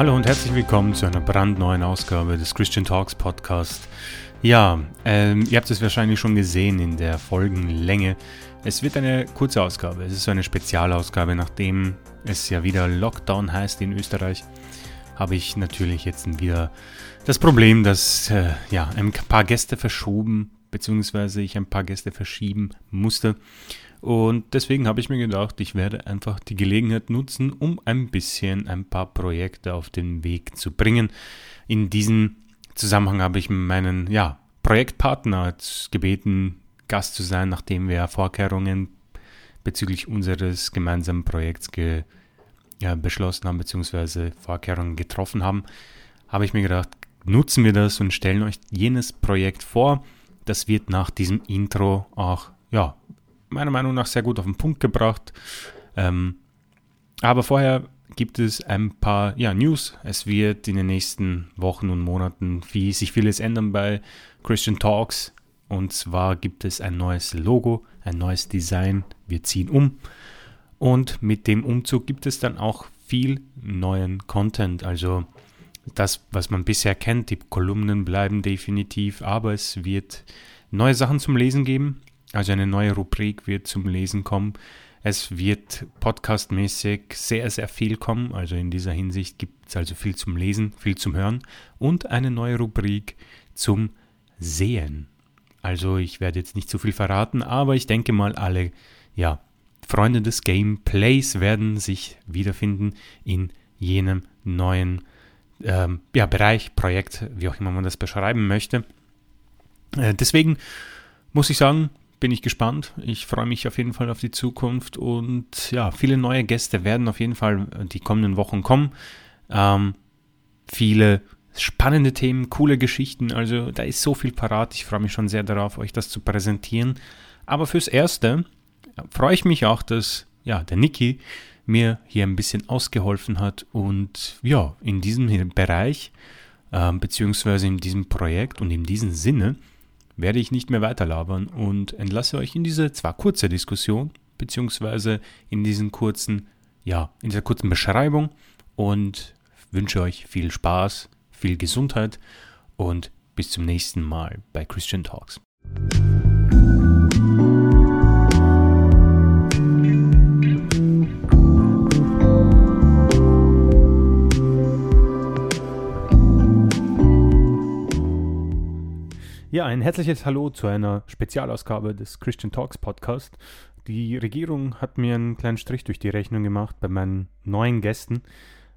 hallo und herzlich willkommen zu einer brandneuen Ausgabe des Christian Talks Podcast. Ja, ähm, ihr habt es wahrscheinlich schon gesehen in der Folgenlänge. Es wird eine kurze Ausgabe. Es ist so eine Spezialausgabe, nachdem es ja wieder Lockdown heißt in Österreich. Habe ich natürlich jetzt wieder das Problem, dass äh, ja, ein paar Gäste verschoben, beziehungsweise ich ein paar Gäste verschieben musste. Und deswegen habe ich mir gedacht, ich werde einfach die Gelegenheit nutzen, um ein bisschen ein paar Projekte auf den Weg zu bringen. In diesem Zusammenhang habe ich meinen ja, Projektpartner gebeten, Gast zu sein, nachdem wir Vorkehrungen bezüglich unseres gemeinsamen Projekts ge, ja, beschlossen haben, beziehungsweise Vorkehrungen getroffen haben, habe ich mir gedacht, nutzen wir das und stellen euch jenes Projekt vor. Das wird nach diesem Intro auch, ja, meiner Meinung nach sehr gut auf den Punkt gebracht. Ähm, aber vorher gibt es ein paar ja, News. Es wird in den nächsten Wochen und Monaten wie sich vieles ändern bei Christian Talks. Und zwar gibt es ein neues Logo, ein neues Design. Wir ziehen um. Und mit dem Umzug gibt es dann auch viel neuen Content. Also das, was man bisher kennt, die Kolumnen bleiben definitiv, aber es wird neue Sachen zum Lesen geben. Also eine neue Rubrik wird zum Lesen kommen. Es wird podcastmäßig sehr, sehr viel kommen. Also in dieser Hinsicht gibt es also viel zum Lesen, viel zum Hören und eine neue Rubrik zum Sehen. Also ich werde jetzt nicht zu viel verraten, aber ich denke mal, alle ja, Freunde des Gameplays werden sich wiederfinden in jenem neuen ähm, ja, Bereich, Projekt, wie auch immer man das beschreiben möchte. Äh, deswegen muss ich sagen, bin ich gespannt. Ich freue mich auf jeden Fall auf die Zukunft und ja, viele neue Gäste werden auf jeden Fall die kommenden Wochen kommen. Ähm, viele spannende Themen, coole Geschichten. Also da ist so viel parat. Ich freue mich schon sehr darauf, euch das zu präsentieren. Aber fürs Erste freue ich mich auch, dass ja, der Niki mir hier ein bisschen ausgeholfen hat und ja, in diesem Bereich äh, beziehungsweise in diesem Projekt und in diesem Sinne werde ich nicht mehr weiterlabern und entlasse euch in diese zwar kurze Diskussion, beziehungsweise in diesen kurzen, ja, in dieser kurzen Beschreibung und wünsche euch viel Spaß, viel Gesundheit und bis zum nächsten Mal bei Christian Talks. Ja, ein herzliches Hallo zu einer Spezialausgabe des Christian Talks Podcast. Die Regierung hat mir einen kleinen Strich durch die Rechnung gemacht bei meinen neuen Gästen.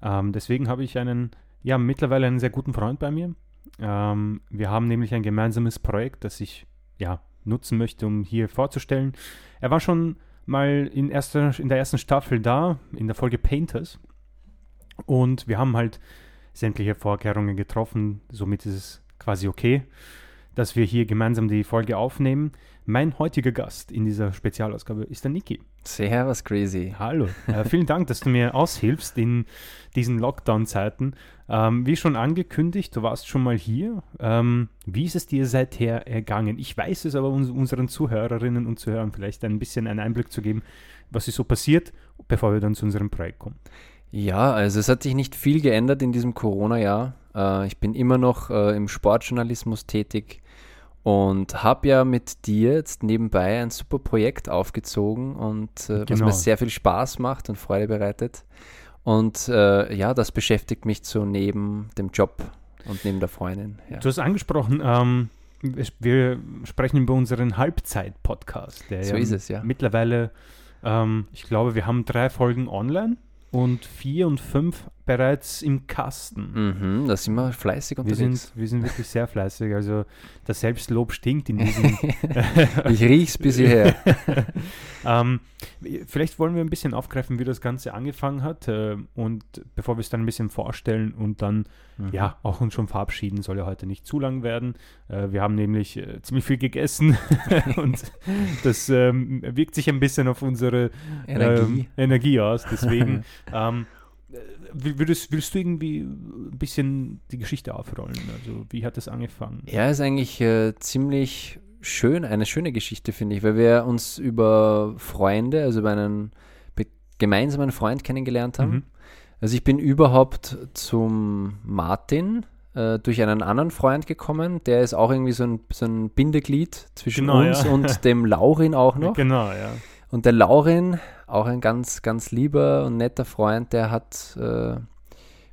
Ähm, deswegen habe ich einen, ja, mittlerweile einen sehr guten Freund bei mir. Ähm, wir haben nämlich ein gemeinsames Projekt, das ich, ja, nutzen möchte, um hier vorzustellen. Er war schon mal in, erster, in der ersten Staffel da, in der Folge Painters. Und wir haben halt sämtliche Vorkehrungen getroffen. Somit ist es quasi okay dass wir hier gemeinsam die Folge aufnehmen. Mein heutiger Gast in dieser Spezialausgabe ist der Niki. Servus, Crazy. Hallo. Äh, vielen Dank, dass du mir aushilfst in diesen Lockdown-Zeiten. Ähm, wie schon angekündigt, du warst schon mal hier. Ähm, wie ist es dir seither ergangen? Ich weiß es aber uns, unseren Zuhörerinnen und Zuhörern vielleicht ein bisschen einen Einblick zu geben, was ist so passiert, bevor wir dann zu unserem Projekt kommen. Ja, also es hat sich nicht viel geändert in diesem Corona-Jahr. Äh, ich bin immer noch äh, im Sportjournalismus tätig und habe ja mit dir jetzt nebenbei ein super Projekt aufgezogen und äh, genau. was mir sehr viel Spaß macht und Freude bereitet. Und äh, ja, das beschäftigt mich so neben dem Job und neben der Freundin. Ja. Du hast angesprochen, ähm, wir sprechen über unseren Halbzeit-Podcast. so ja ist es, ja. Mittlerweile, ähm, ich glaube, wir haben drei Folgen online und vier und fünf bereits im Kasten. Mhm, da sind wir fleißig unterwegs. Wir sind, wir sind wirklich sehr fleißig. Also das Selbstlob stinkt in diesem. ich riech's bis hierher. ähm, vielleicht wollen wir ein bisschen aufgreifen, wie das Ganze angefangen hat. Äh, und bevor wir es dann ein bisschen vorstellen und dann mhm. ja auch uns schon verabschieden, soll ja heute nicht zu lang werden. Äh, wir haben nämlich äh, ziemlich viel gegessen und das ähm, wirkt sich ein bisschen auf unsere Energie, ähm, Energie aus. Deswegen ähm, Würdest, willst du irgendwie ein bisschen die Geschichte aufrollen? Also, wie hat das angefangen? Ja, ist eigentlich äh, ziemlich schön, eine schöne Geschichte, finde ich, weil wir uns über Freunde, also über einen gemeinsamen Freund kennengelernt haben. Mhm. Also ich bin überhaupt zum Martin äh, durch einen anderen Freund gekommen. Der ist auch irgendwie so ein, so ein Bindeglied zwischen Genau, uns ja. und dem Laurin auch noch. Genau, ja. Und der Laurin, auch ein ganz, ganz lieber und netter Freund, der hat äh,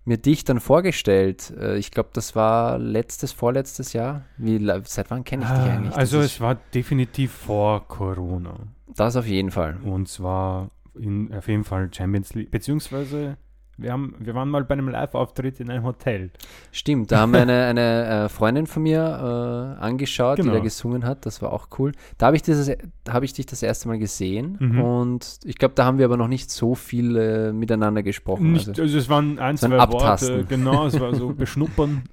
mir dich dann vorgestellt. Äh, ich glaube, das war letztes, vorletztes Jahr. Wie, seit wann kenne ich dich eigentlich? Das Also es war definitiv vor Corona. das auf jeden Fall. Und zwar in, auf jeden Fall Champions League. Beziehungsweise wir, haben, wir waren mal bei einem Live-Auftritt in einem Hotel. Stimmt, da haben wir eine, eine äh, Freundin von mir äh, angeschaut, Genau. die da gesungen hat. Das war auch cool. Da habe ich, dieses- habe ich dich das erste Mal gesehen Mhm. und ich glaube, da haben wir aber noch nicht so viel äh, miteinander gesprochen. Nicht, also, also, es waren ein, so zwei Worte, Abtasten. genau, es war so beschnuppern.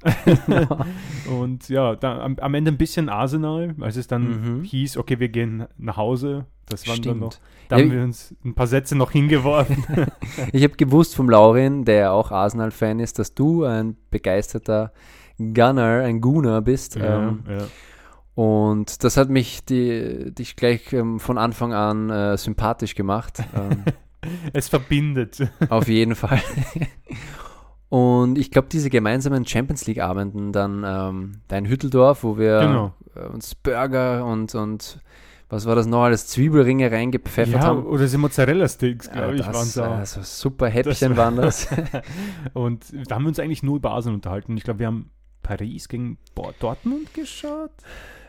Und ja, da, am, am Ende ein bisschen Arsenal, als es dann Mhm. hieß, okay, wir gehen nach Hause. Das waren dann noch, Stimmt. da Ja, haben wir uns ein paar Sätze noch hingeworfen. Ich habe gewusst vom Laurin, der auch Arsenal-Fan ist, dass du ein begeisterter Gunner, ein Gunner bist. ähm, ja. und das hat mich die, dich gleich ähm, von Anfang an äh, sympathisch gemacht. ähm, Es verbindet. auf jeden Fall. Und ich glaube, diese gemeinsamen Champions League-Abenden dann ähm, da in Hütteldorf, wo wir Genau. äh, uns Burger und, und was war das noch alles, Zwiebelringe reingepfeffert Ja, haben. oder diese Mozzarella-Sticks, Ja, glaube ich, waren so. also super Häppchen Das- waren das. Und da haben wir uns eigentlich nur über Asien unterhalten. Ich glaube, wir haben Paris gegen Dortmund geschaut.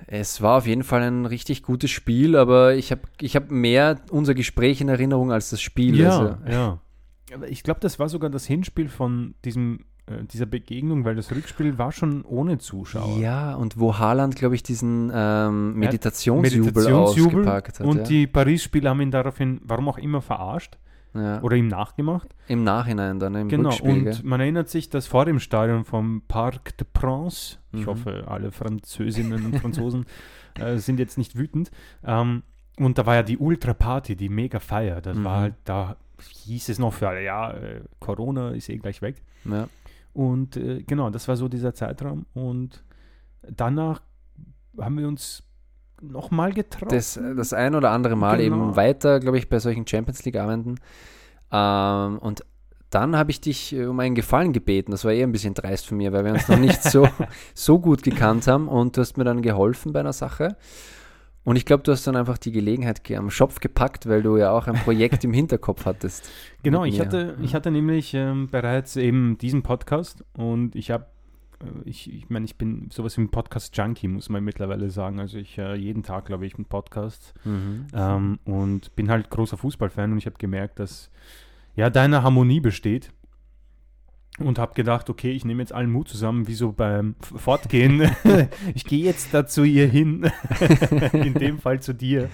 Es war auf jeden Fall ein richtig gutes Spiel, aber ich habe ich hab mehr unser Gespräch in Erinnerung als das Spiel. Also, ja. Aber ich glaube, das war sogar das Hinspiel von diesem, dieser Begegnung, weil das Rückspiel war schon ohne Zuschauer. ja, und wo Haaland, glaube ich, diesen ähm, Meditationsjubel, Meditationsjubel ausgepackt hat. Und ja. die Paris-Spieler haben ihn daraufhin, warum auch immer, verarscht ja. oder ihm nachgemacht. Im Nachhinein dann, im Genau, Rückspiel. und gell? man erinnert sich, dass vor dem Stadion vom Parc de Prince, ich Mhm. hoffe, alle Französinnen und Franzosen äh, sind jetzt nicht wütend, ähm, und da war ja die Ultra-Party, die Mega-Feier, das Mhm. war halt, da hieß es noch für alle, ja, äh, Corona ist eh gleich weg. Ja. Und äh, genau, das war so dieser Zeitraum und danach haben wir uns nochmal getroffen. Das, das ein oder andere Mal Genau. eben weiter, glaube ich, bei solchen Champions League-Abenden. Ähm, und dann habe ich dich äh, um einen Gefallen gebeten. Das war eher ein bisschen dreist von mir, weil wir uns noch nicht so, so gut gekannt haben. Und du hast mir dann geholfen bei einer Sache. Und ich glaube, du hast dann einfach die Gelegenheit ge- am Schopf gepackt, weil du ja auch ein Projekt im Hinterkopf hattest. Genau, ich hatte, ich hatte nämlich ähm, bereits eben diesen Podcast und ich habe, äh, ich, ich meine, ich bin sowas wie ein Podcast-Junkie, muss man mittlerweile sagen. Also ich äh, jeden Tag, glaube ich, einen Podcast Mhm. ähm, und bin halt großer Fußballfan und ich habe gemerkt, dass ja da eine Harmonie besteht und habe gedacht, okay, ich nehme jetzt allen Mut zusammen, wie so beim Fortgehen. ich gehe jetzt da zu ihr hin, in dem Fall zu dir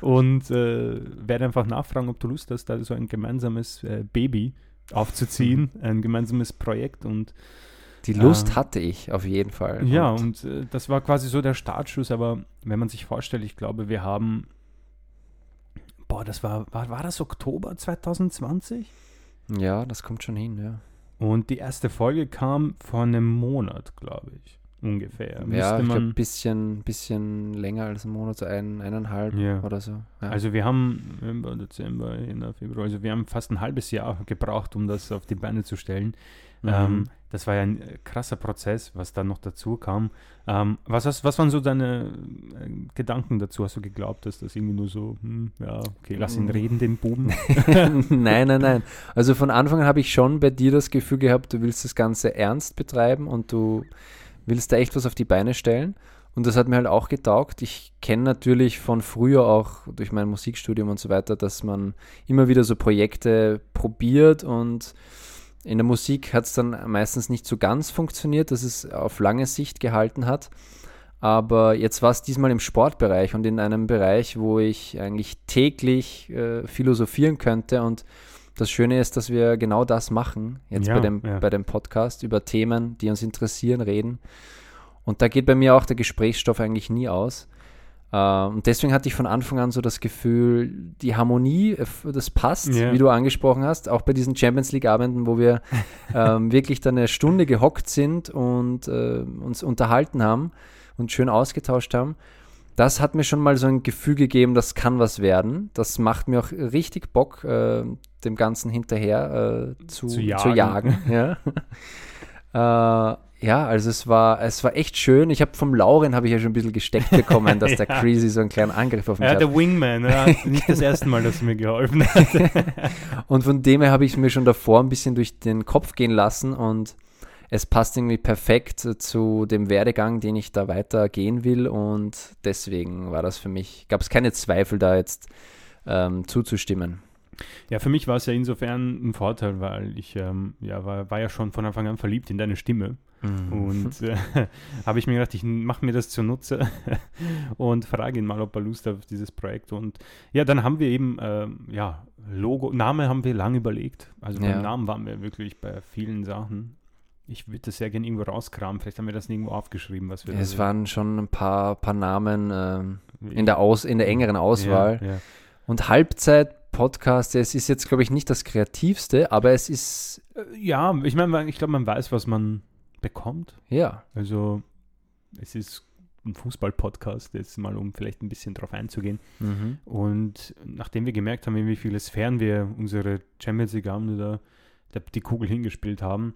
und äh, werde einfach nachfragen, ob du Lust hast, da so ein gemeinsames äh, Baby aufzuziehen, ein gemeinsames Projekt und Die Lust Ähm, hatte ich auf jeden Fall. ja, und äh, das war quasi so der Startschuss, aber wenn man sich vorstellt, ich glaube, wir haben, boah, das war, war, war das Oktober 2020? ja, das kommt schon hin, ja. Und die erste Folge kam vor einem Monat, glaube ich, ungefähr. Ja, ich man, ein bisschen, bisschen länger als ein Monat, so ein, eineinhalb Ja. oder so. Ja. also wir haben November, Dezember, Jänner, Februar, also wir haben fast ein halbes Jahr gebraucht, um das auf die Beine zu stellen. Mhm. Ähm, das war ja ein krasser Prozess, was da noch dazu kam. Ähm, was, hast, was waren so deine äh, Gedanken dazu? Hast du geglaubt, dass das irgendwie nur so, hm, ja, okay, lass ihn Mm. reden, den Buben? nein, nein, nein. Also von Anfang an habe ich schon bei dir das Gefühl gehabt, du willst das Ganze ernst betreiben und du willst da echt was auf die Beine stellen. Und das hat mir halt auch getaugt. Ich kenne natürlich von früher auch durch mein Musikstudium und so weiter, dass man immer wieder so Projekte probiert und in der Musik hat es dann meistens nicht so ganz funktioniert, dass es auf lange Sicht gehalten hat. Aber jetzt war es diesmal im Sportbereich und in einem Bereich, wo ich eigentlich täglich äh, philosophieren könnte. Und das Schöne ist, dass wir genau das machen, jetzt Ja, bei, dem, ja. bei dem Podcast, über Themen, die uns interessieren, reden. Und da geht bei mir auch der Gesprächsstoff eigentlich nie aus. Äh, und deswegen hatte ich von Anfang an so das Gefühl, die Harmonie, äh, das passt, Ja. wie du angesprochen hast, auch bei diesen Champions League-Abenden, wo wir ähm, wirklich dann eine Stunde gehockt sind und äh, uns unterhalten haben und schön ausgetauscht haben. Das hat mir schon mal so ein Gefühl gegeben, das kann was werden. Das macht mir auch richtig Bock, äh, dem Ganzen hinterher äh, zu, zu jagen. Zu jagen ja. äh, ja, also es war, es war echt schön. Ich habe vom Lauren habe ich ja schon ein bisschen gesteckt bekommen, dass ja. der Crazy so einen kleinen Angriff auf mich ja, hat. Ja, der Wingman, ja, nicht das erste Mal, dass er mir geholfen hat. und von dem her habe ich mir schon davor ein bisschen durch den Kopf gehen lassen und es passt irgendwie perfekt zu dem Werdegang, den ich da weitergehen will und deswegen war das für mich, gab es keine Zweifel da jetzt ähm, zuzustimmen. Ja, für mich war es ja insofern ein Vorteil, weil ich ähm, ja, war, war ja schon von Anfang an verliebt in deine Stimme. Mhm. Und äh, habe ich mir gedacht, ich mache mir das zunutze und frage ihn mal, ob er Lust hat auf dieses Projekt. Und ja, dann haben wir eben, äh, ja, Logo, Name haben wir lange überlegt. Also beim ja. Namen waren wir wirklich bei vielen Sachen. Ich würde das sehr gerne irgendwo rauskramen. Vielleicht haben wir das irgendwo aufgeschrieben, was wir. Ja, es waren schon ein paar, paar Namen äh, in, der Aus, in der engeren Auswahl. Ja, und Halbzeit-Podcast, es ist jetzt, glaube ich, nicht das kreativste, aber es ist. Äh, ja, ich meine, ich glaube, man weiß, was man bekommt. Ja. Also es ist ein Fußball-Podcast, jetzt mal um vielleicht ein bisschen drauf einzugehen. Mhm. Und nachdem wir gemerkt haben, in wie viele Sphären wir unsere Champions League haben oder die Kugel hingespielt haben,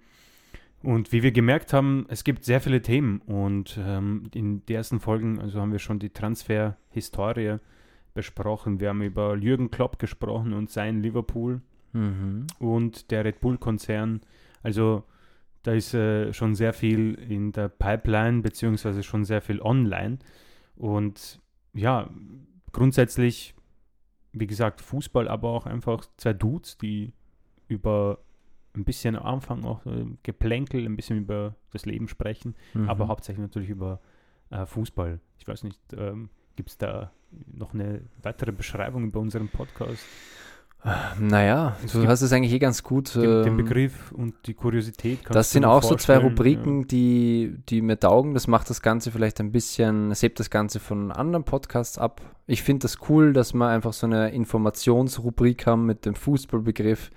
und wie wir gemerkt haben, es gibt sehr viele Themen und ähm, in den ersten Folgen, also haben wir schon die Transfer-Historie besprochen. Wir haben über Jürgen Klopp gesprochen und sein Liverpool mhm. und der Red Bull-Konzern. Also da ist äh, schon sehr viel in der Pipeline, beziehungsweise schon sehr viel online. Und ja, grundsätzlich, wie gesagt, Fußball, aber auch einfach zwei Dudes, die über ein bisschen am Anfang auch äh, Geplänkel, ein bisschen über das Leben sprechen, mhm. aber hauptsächlich natürlich über äh, Fußball. Ich weiß nicht, ähm, gibt es da noch eine weitere Beschreibung über unseren Podcast? Naja, es du hast es eigentlich eh ganz gut. Den, den ähm, Begriff und die Kuriosität. Das sind auch so zwei Rubriken, ja. die, die mir taugen. Das macht das Ganze vielleicht ein bisschen, es hebt das Ganze von anderen Podcasts ab. Ich finde das cool, dass wir einfach so eine Informationsrubrik haben mit dem Fußballbegriff.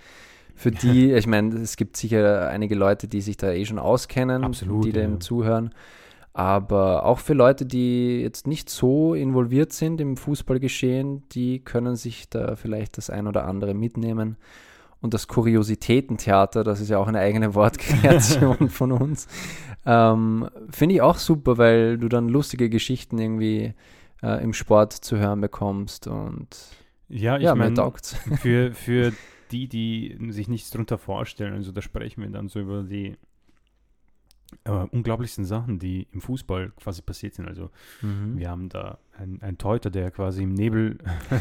Für die, ich meine, es gibt sicher einige Leute, die sich da eh schon auskennen, Absolut, die dem zuhören. Aber auch für Leute, die jetzt nicht so involviert sind im Fußballgeschehen, die können sich da vielleicht das ein oder andere mitnehmen. Und das Kuriositätentheater, das ist ja auch eine eigene Wortkreation von uns, ähm, finde ich auch super, weil du dann lustige Geschichten irgendwie äh, im Sport zu hören bekommst und ja, ich ja, mein, für, für die, die sich nichts darunter vorstellen, also da sprechen wir dann so über die äh, unglaublichsten Sachen, die im Fußball quasi passiert sind. Also mhm. wir haben da einen Teuter, der quasi im Nebel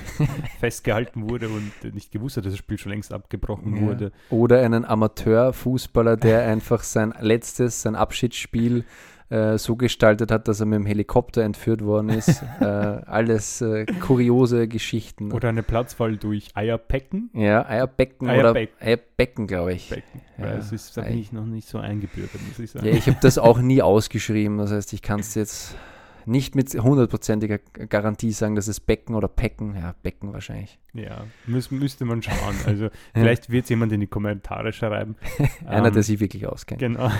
festgehalten wurde und nicht gewusst hat, dass das Spiel schon längst abgebrochen ja. wurde. Oder einen Amateurfußballer, der einfach sein letztes, sein Abschiedsspiel äh, so gestaltet hat, dass er mit dem Helikopter entführt worden ist. äh, alles äh, kuriose Geschichten. Oder eine Platzfall durch Eierbecken. Ja, Eierbecken Eierbeck. oder Eierbecken, glaube ich. Becken. Ja, das ist da bin ich noch nicht so eingebürgert, muss ich sagen. Ja, ich habe das auch nie ausgeschrieben. Das heißt, ich kann es jetzt nicht mit hundertprozentiger Garantie sagen, dass es Becken oder Pecken, ja, Becken wahrscheinlich. Ja, müß, müsste man schauen. Also vielleicht wird es jemand in die Kommentare schreiben. Einer, ähm, der sich wirklich auskennt. Genau.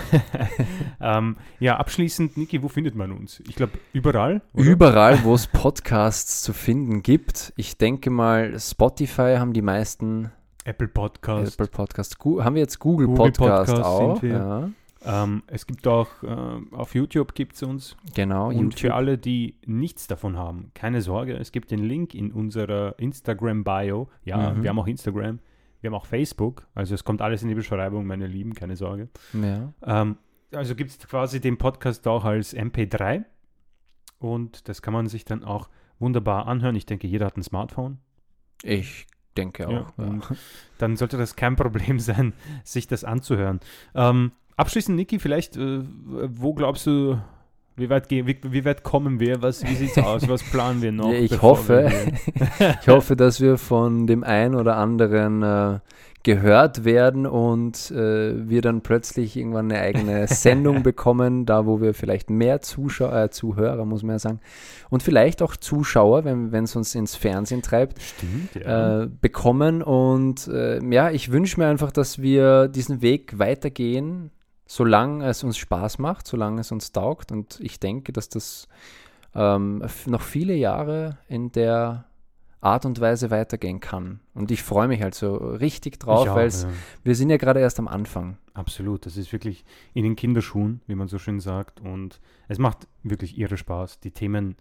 ähm, ja, abschließend, Niki, wo findet man uns? Ich glaube, überall. Oder? Überall, wo es Podcasts zu finden gibt. Ich denke mal, Spotify haben die meisten. Apple Podcast. Apple Podcast. haben wir jetzt Google, Google Podcast, Podcast auch? Ja. Ähm, es gibt auch äh, auf YouTube gibt es uns. Genau. Und YouTube. für alle, die nichts davon haben, keine Sorge, es gibt den Link in unserer Instagram-Bio. Ja, mhm. wir haben auch Instagram, wir haben auch Facebook. Also es kommt alles in die Beschreibung, meine Lieben, keine Sorge. Ja. Ähm, also gibt es quasi den Podcast auch als MP3 und das kann man sich dann auch wunderbar anhören. Ich denke, jeder hat ein Smartphone. Ich denke auch. Ja, ja. Dann sollte das kein Problem sein, sich das anzuhören. Ähm, Abschließend, Niki, vielleicht, äh, wo glaubst du, wie weit, wie, wie weit kommen wir? Was, wie sieht es aus? Was planen wir noch? ich hoffe, ich hoffe, dass wir von dem einen oder anderen äh, gehört werden und äh, wir dann plötzlich irgendwann eine eigene Sendung bekommen, da wo wir vielleicht mehr Zuschauer, äh, Zuhörer, muss man ja sagen, und vielleicht auch Zuschauer, wenn es uns ins Fernsehen treibt, Stimmt, ja. äh, bekommen. Und äh, ja, ich wünsche mir einfach, dass wir diesen Weg weitergehen, solange es uns Spaß macht, solange es uns taugt. Und ich denke, dass das ähm, noch viele Jahre in der Art und Weise weitergehen kann. Und ich freue mich halt so richtig drauf, weil ja. wir sind ja gerade erst am Anfang. Absolut, das ist wirklich in den Kinderschuhen, wie man so schön sagt. Und es macht wirklich irre Spaß. Die Themen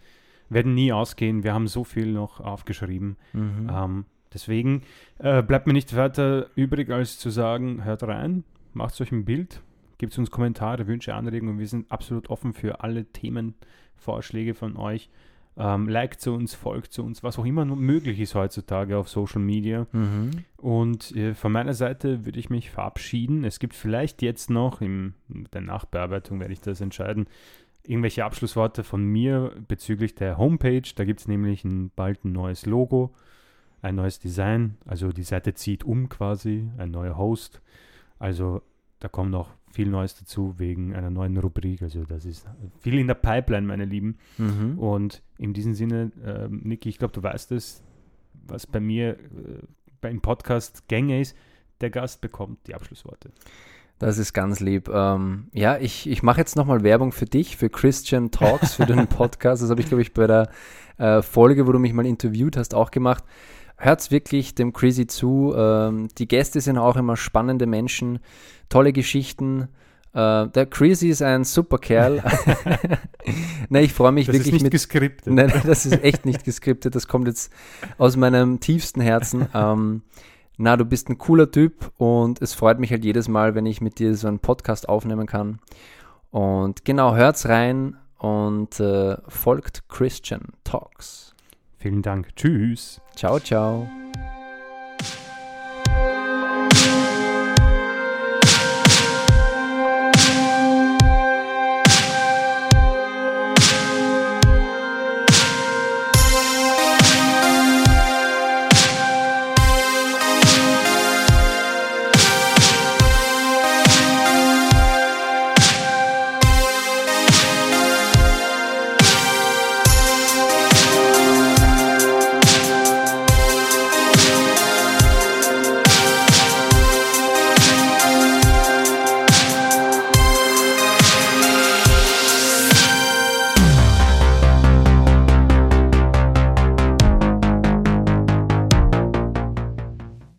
werden nie ausgehen. Wir haben so viel noch aufgeschrieben. Mhm. Ähm, deswegen äh, bleibt mir nicht weiter übrig, als zu sagen, hört rein, macht euch ein Bild, gebt uns Kommentare, Wünsche, Anregungen. Wir sind absolut offen für alle Themenvorschläge von euch. Ähm, liked zu uns, folgt zu uns, was auch immer möglich ist heutzutage auf Social Media. Mhm. Und äh, von meiner Seite würde ich mich verabschieden. Es gibt vielleicht jetzt noch, in der Nachbearbeitung werde ich das entscheiden, irgendwelche Abschlussworte von mir bezüglich der Homepage. Da gibt es nämlich ein, bald ein neues Logo, ein neues Design. Also die Seite zieht um quasi, ein neuer Host. Also da kommt noch viel Neues dazu wegen einer neuen Rubrik. Also das ist viel in der Pipeline, meine Lieben. Mhm. Und in diesem Sinne, äh, Niki, ich glaube, du weißt es, was bei mir äh, beim Podcast Gänge ist. Der Gast bekommt die Abschlussworte. Das ist ganz lieb. Ähm, ja, ich, ich mache jetzt nochmal Werbung für dich, für Christian Talks, für den Podcast. Das habe ich, glaube ich, bei der äh, Folge, wo du mich mal interviewt hast, auch gemacht. Hört's wirklich dem Crazy zu. Ähm, die Gäste sind auch immer spannende Menschen, tolle Geschichten. Uh, der Crazy ist ein super Kerl. nein, ich freue mich das wirklich ist nicht mit. Geskriptet. Nein, das ist echt nicht geskriptet. Das kommt jetzt aus meinem tiefsten Herzen. Ähm, na, du bist ein cooler Typ und es freut mich halt jedes Mal, wenn ich mit dir so einen Podcast aufnehmen kann. Und genau, hört's rein und uh, folgt Christian Talks. Vielen Dank. Tschüss. Ciao, ciao.